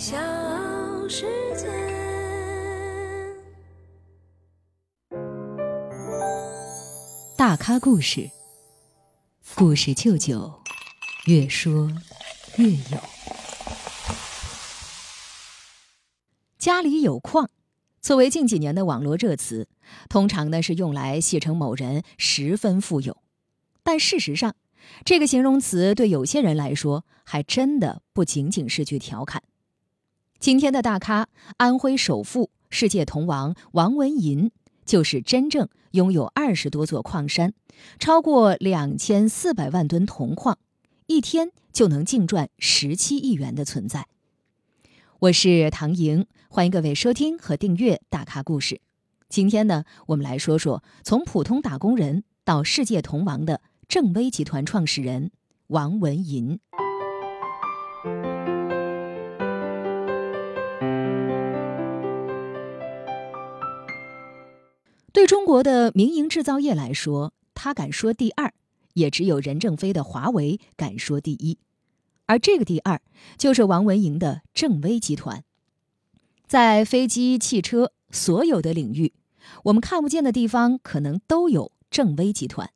小世界。大咖故事，故事舅舅，越说越有。家里有矿，作为近几年的网络热词，通常呢是用来戏称某人十分富有。但事实上，这个形容词对有些人来说，还真的不仅仅是句调侃。今天的大咖，安徽首富、世界铜王王文银，就是真正拥有二十多座矿山，超过两千四百万吨铜矿，一天就能净赚十七亿元的存在。我是唐莹，欢迎各位收听和订阅《大咖故事》。今天呢，我们来说说从普通打工人到世界铜王的正威集团创始人王文银。对中国的民营制造业来说，他敢说第二，也只有任正非的华为敢说第一。而这个第二，就是王文银的正威集团。在飞机、汽车所有的领域，我们看不见的地方，可能都有正威集团。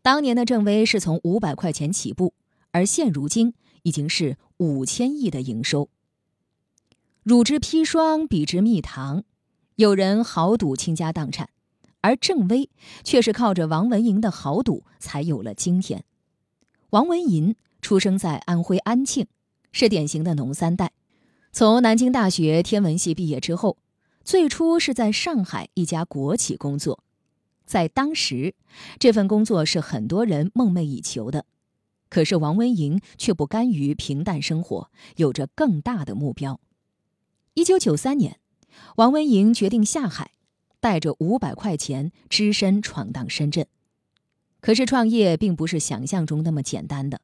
当年的正威是从五百块钱起步，而现如今已经是五千亿的营收。乳之砒霜，比之蜜糖。有人豪赌倾家荡产，而郑微却是靠着王文银的豪赌才有了今天。王文银出生在安徽安庆，是典型的农三代。从南京大学天文系毕业之后，最初是在上海一家国企工作。在当时，这份工作是很多人梦寐以求的。可是王文银却不甘于平淡生活，有着更大的目标。一九九三年。王文莹决定下海，带着五百块钱，只身闯荡深圳。可是创业并不是想象中那么简单的。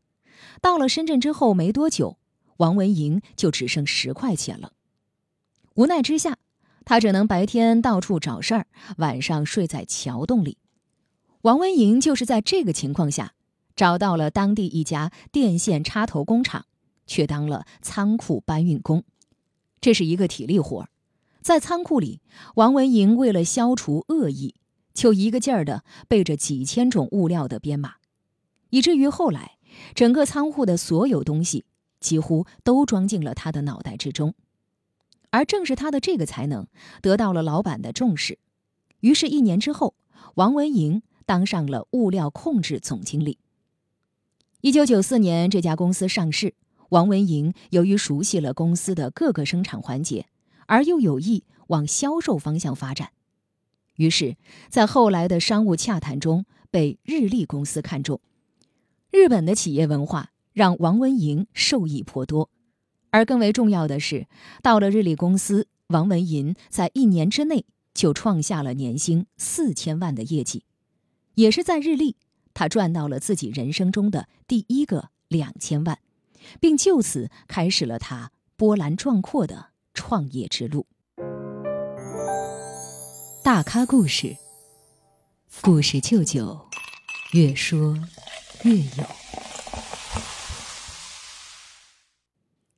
到了深圳之后没多久，王文莹就只剩十块钱了。无奈之下，他只能白天到处找事儿，晚上睡在桥洞里。王文莹就是在这个情况下，找到了当地一家电线插头工厂，却当了仓库搬运工。这是一个体力活儿。在仓库里，王文莹为了消除恶意，就一个劲儿的背着几千种物料的编码，以至于后来整个仓库的所有东西几乎都装进了他的脑袋之中。而正是他的这个才能得到了老板的重视，于是，一年之后，王文莹当上了物料控制总经理。一九九四年，这家公司上市，王文莹由于熟悉了公司的各个生产环节。而又有意往销售方向发展，于是，在后来的商务洽谈中被日立公司看中。日本的企业文化让王文银受益颇多，而更为重要的是，到了日立公司，王文银在一年之内就创下了年薪四千万的业绩，也是在日立，他赚到了自己人生中的第一个两千万，并就此开始了他波澜壮阔的。创业之路，大咖故事，故事舅舅，越说越有。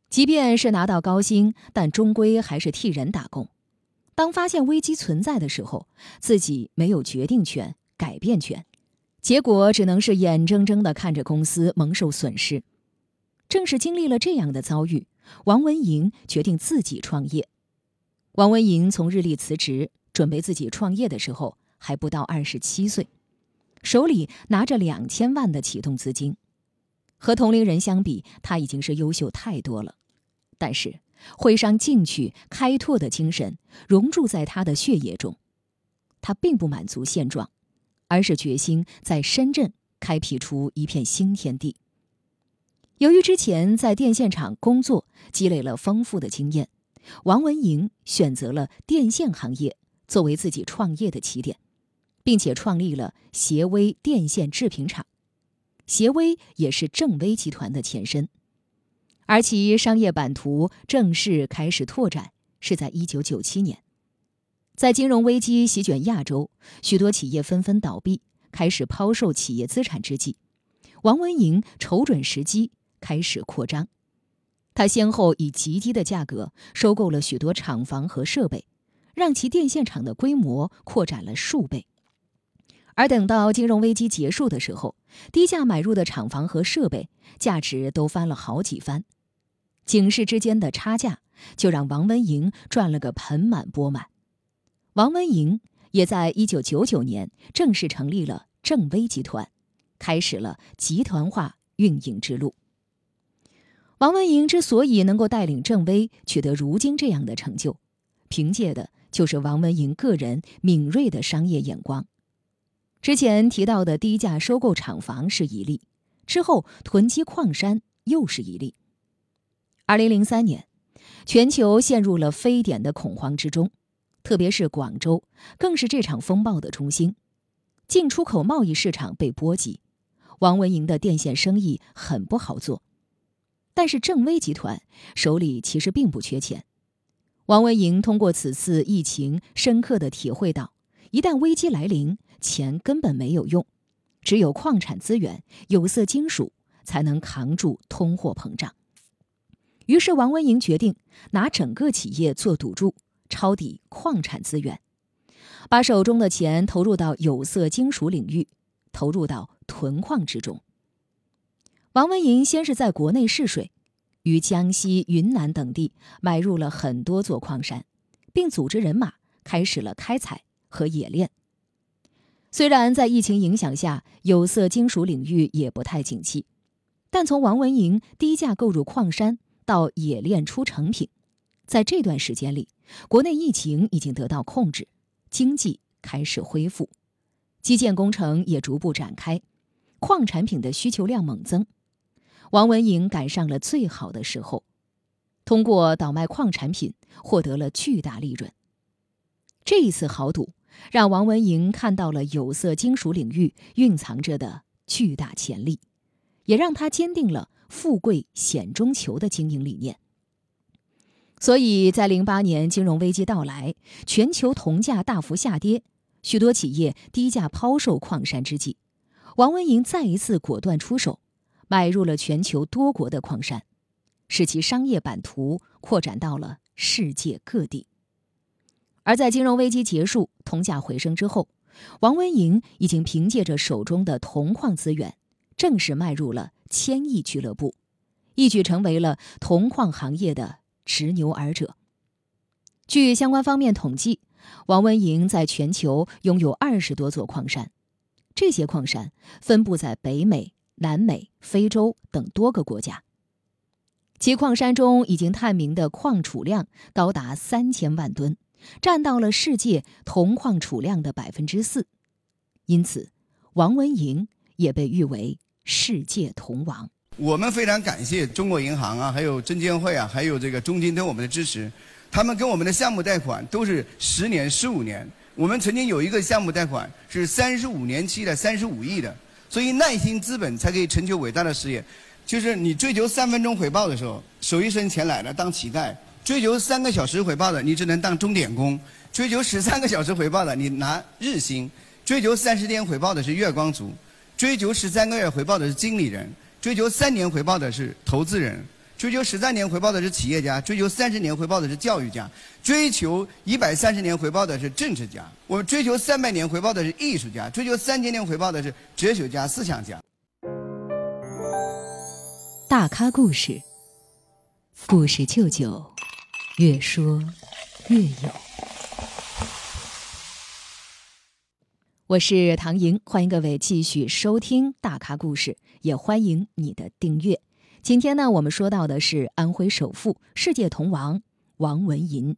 即便是拿到高薪，但终归还是替人打工。当发现危机存在的时候，自己没有决定权、改变权，结果只能是眼睁睁的看着公司蒙受损失。正是经历了这样的遭遇。王文莹决定自己创业。王文莹从日立辞职，准备自己创业的时候还不到二十七岁，手里拿着两千万的启动资金。和同龄人相比，他已经是优秀太多了。但是，会商进取、开拓的精神融入在他的血液中。他并不满足现状，而是决心在深圳开辟出一片新天地。由于之前在电线厂工作，积累了丰富的经验，王文莹选择了电线行业作为自己创业的起点，并且创立了协威电线制品厂。协威也是正威集团的前身，而其商业版图正式开始拓展是在一九九七年。在金融危机席卷亚洲，许多企业纷纷倒闭，开始抛售企业资产之际，王文莹瞅准时机。开始扩张，他先后以极低的价格收购了许多厂房和设备，让其电线厂的规模扩展了数倍。而等到金融危机结束的时候，低价买入的厂房和设备价值都翻了好几番，警示之间的差价就让王文莹赚了个盆满钵满。王文莹也在一九九九年正式成立了正威集团，开始了集团化运营之路。王文莹之所以能够带领正威取得如今这样的成就，凭借的就是王文莹个人敏锐的商业眼光。之前提到的低价收购厂房是一例，之后囤积矿山又是一例。二零零三年，全球陷入了非典的恐慌之中，特别是广州更是这场风暴的中心，进出口贸易市场被波及，王文莹的电线生意很不好做。但是正威集团手里其实并不缺钱，王文莹通过此次疫情深刻的体会到，一旦危机来临。钱根本没有用，只有矿产资源、有色金属才能扛住通货膨胀。于是，王文莹决定拿整个企业做赌注，抄底矿产资源，把手中的钱投入到有色金属领域，投入到囤矿之中。王文银先是在国内试水，于江西、云南等地买入了很多座矿山，并组织人马开始了开采和冶炼。虽然在疫情影响下，有色金属领域也不太景气，但从王文银低价购入矿山到冶炼出成品，在这段时间里，国内疫情已经得到控制，经济开始恢复，基建工程也逐步展开，矿产品的需求量猛增，王文莹赶上了最好的时候，通过倒卖矿产品获得了巨大利润。这一次豪赌。让王文莹看到了有色金属领域蕴藏着的巨大潜力，也让他坚定了“富贵险中求”的经营理念。所以在零八年金融危机到来、全球铜价大幅下跌、许多企业低价抛售矿山之际，王文莹再一次果断出手，买入了全球多国的矿山，使其商业版图扩展到了世界各地。而在金融危机结束、铜价回升之后，王文莹已经凭借着手中的铜矿资源，正式迈入了千亿俱乐部，一举成为了铜矿行业的执牛耳者。据相关方面统计，王文莹在全球拥有二十多座矿山，这些矿山分布在北美、南美、非洲等多个国家。其矿山中已经探明的矿储量高达三千万吨。占到了世界铜矿储量的百分之四，因此，王文莹也被誉为世界铜王。我们非常感谢中国银行啊，还有证监会啊，还有这个中金对我们的支持。他们给我们的项目贷款都是十年、十五年。我们曾经有一个项目贷款是三十五年期的，三十五亿的。所以耐心资本才可以成就伟大的事业。就是你追求三分钟回报的时候，手一伸钱来了，当乞丐。追求三个小时回报的，你只能当钟点工；追求十三个小时回报的，你拿日薪；追求三十天回报的是月光族；追求十三个月回报的是经理人；追求三年回报的是投资人；追求十三年回报的是企业家；追求三十年回报的是教育家；追求一百三十年回报的是政治家；我们追求三百年回报的是艺术家；追求三千年回报的是哲学家、思想家。大咖故事，故事舅舅。越说越有。我是唐莹，欢迎各位继续收听大咖故事，也欢迎你的订阅。今天呢，我们说到的是安徽首富、世界铜王王文银。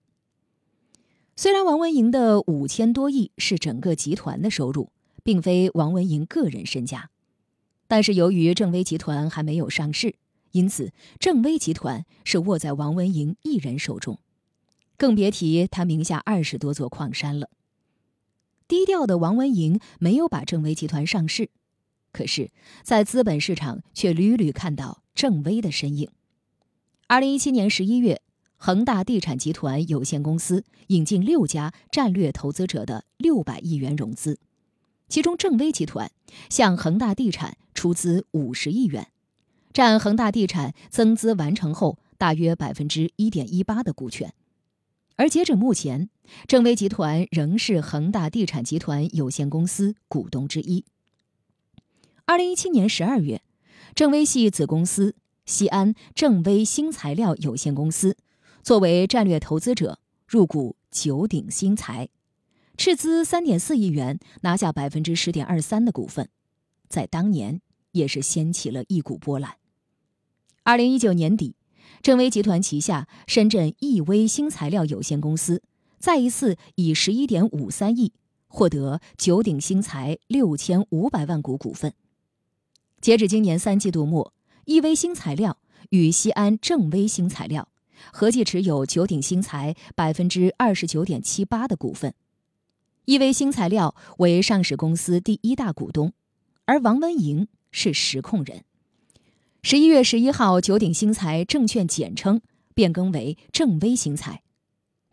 虽然王文银的五千多亿是整个集团的收入，并非王文银个人身家，但是由于正威集团还没有上市。因此，正威集团是握在王文莹一人手中，更别提他名下二十多座矿山了。低调的王文莹没有把正威集团上市，可是，在资本市场却屡屡看到正威的身影。二零一七年十一月，恒大地产集团有限公司引进六家战略投资者的六百亿元融资，其中正威集团向恒大地产出资五十亿元。占恒大地产增资完成后大约百分之一点一八的股权。而截止目前，正威集团仍是恒大地产集团有限公司股东之一。二零一七年十二月，正威系子公司西安正威新材料有限公司作为战略投资者入股九鼎新材，斥资三点四亿元拿下百分之十点二三的股份，在当年也是掀起了一股波澜。二零一九年底。正威集团旗下深圳易威新材料有限公司再一次以十一点五三亿获得九鼎新材六千五百万股股份。截止今年三季度末，易威新材料与西安正威新材料合计持有九鼎新材百分之二十九点七八的股份。易威新材料为上市公司第一大股东，而王文营是实控人。十一月十一号，九鼎新材证券简称变更为正威新材，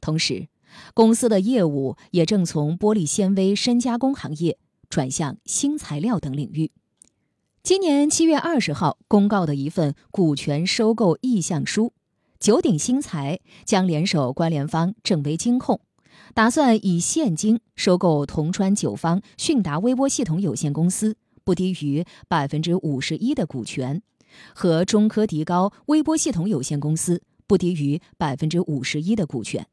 同时，公司的业务也正从玻璃纤维深加工行业转向新材料等领域。今年七月二十号公告的一份股权收购意向书，九鼎新材将联手关联方正威金控，打算以现金收购铜川九方迅达微波系统有限公司不低于百分之五十一的股权。和中科迪高微波系统有限公司不低于百分之五十一的股权，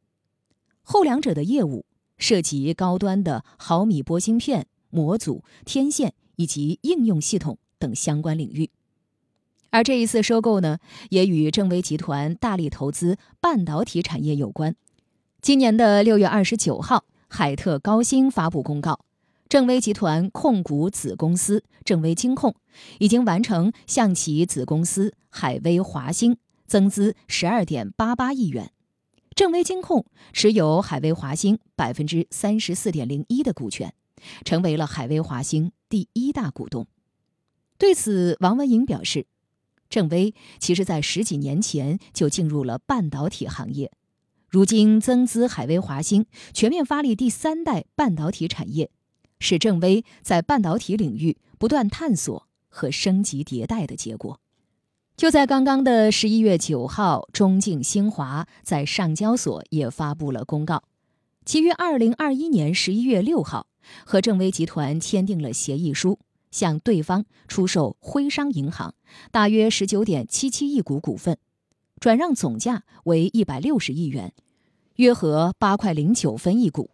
后两者的业务涉及高端的毫米波芯片、模组、天线以及应用系统等相关领域。而这一次收购呢，也与正威集团大力投资半导体产业有关。今年的六月二十九号，海特高新发布公告。正威集团控股子公司正威金控已经完成向其子公司海威华兴增资十二点八八亿元，正威金控持有海威华兴百分之三十四点零一的股权，成为了海威华兴第一大股东。对此，王文颖表示，正威其实在十几年前就进入了半导体行业，如今增资海威华兴，全面发力第三代半导体产业。是正威在半导体领域不断探索和升级迭代的结果。就在刚刚的十一月九号，中晋新华在上交所也发布了公告，其于二零二一年十一月六号和正威集团签订了协议书，向对方出售徽商银行大约十九点七七亿股股份，转让总价为一百六十亿元，约合八块零九分一股。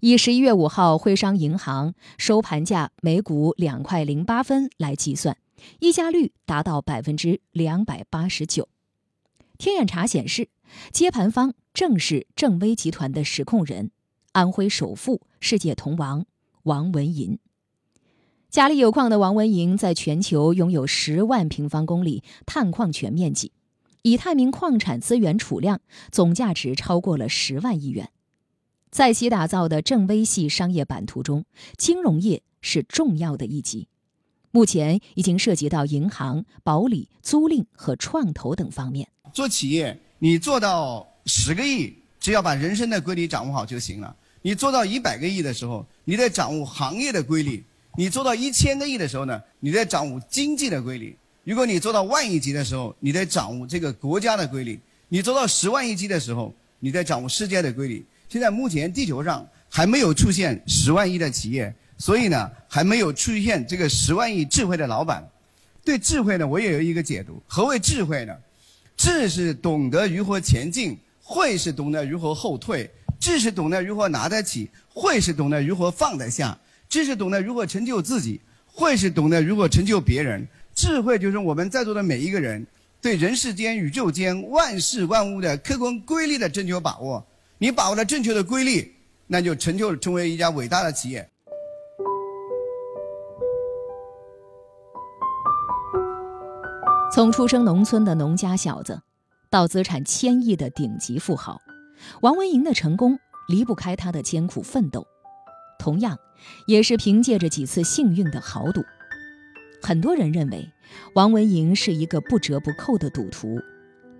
以十一月五号徽商银行收盘价每股两块零八分来计算，溢价率达到百分之两百八十九。天眼查显示，接盘方正是正威集团的实控人，安徽首富、世界铜王王文银。家里有矿的王文银，在全球拥有十万平方公里探矿权面积，已探明矿产资源储量总价值超过了十万亿元。在其打造的正威系商业版图中，金融业是重要的一级。目前已经涉及到银行、保理、租赁和创投等方面。做企业，你做到十个亿，只要把人生的规律掌握好就行了。你做到一百个亿的时候，你得掌握行业的规律；你做到一千个亿的时候呢，你在掌握经济的规律；如果你做到万亿级的时候，你在掌握这个国家的规律；你做到十万亿级的时候，你在掌握世界的规律。现在目前地球上还没有出现十万亿的企业，所以呢还没有出现这个十万亿智慧的老板。对智慧呢，我也有一个解读。何谓智慧呢？智是懂得如何前进，慧是懂得如何后退。智是懂得如何拿得起，慧是懂得如何放得下。智是懂得如何成就自己，慧是懂得如何成就别人。智慧就是我们在座的每一个人对人世间、宇宙间万事万物的客观规律的正确把握。你把握了正确的规律，那就成就成为一家伟大的企业。从出生农村的农家小子，到资产千亿的顶级富豪，王文银的成功离不开他的艰苦奋斗，同样，也是凭借着几次幸运的豪赌。很多人认为，王文银是一个不折不扣的赌徒。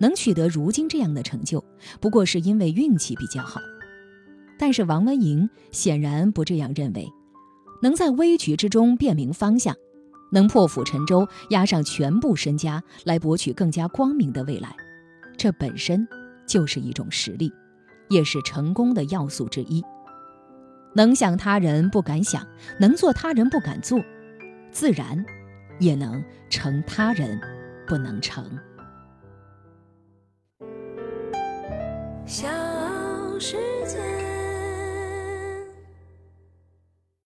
能取得如今这样的成就，不过是因为运气比较好。但是王文莹显然不这样认为，能在危局之中辨明方向，能破釜沉舟，押上全部身家来博取更加光明的未来，这本身就是一种实力，也是成功的要素之一。能想他人不敢想，能做他人不敢做，自然也能成他人不能成。小时。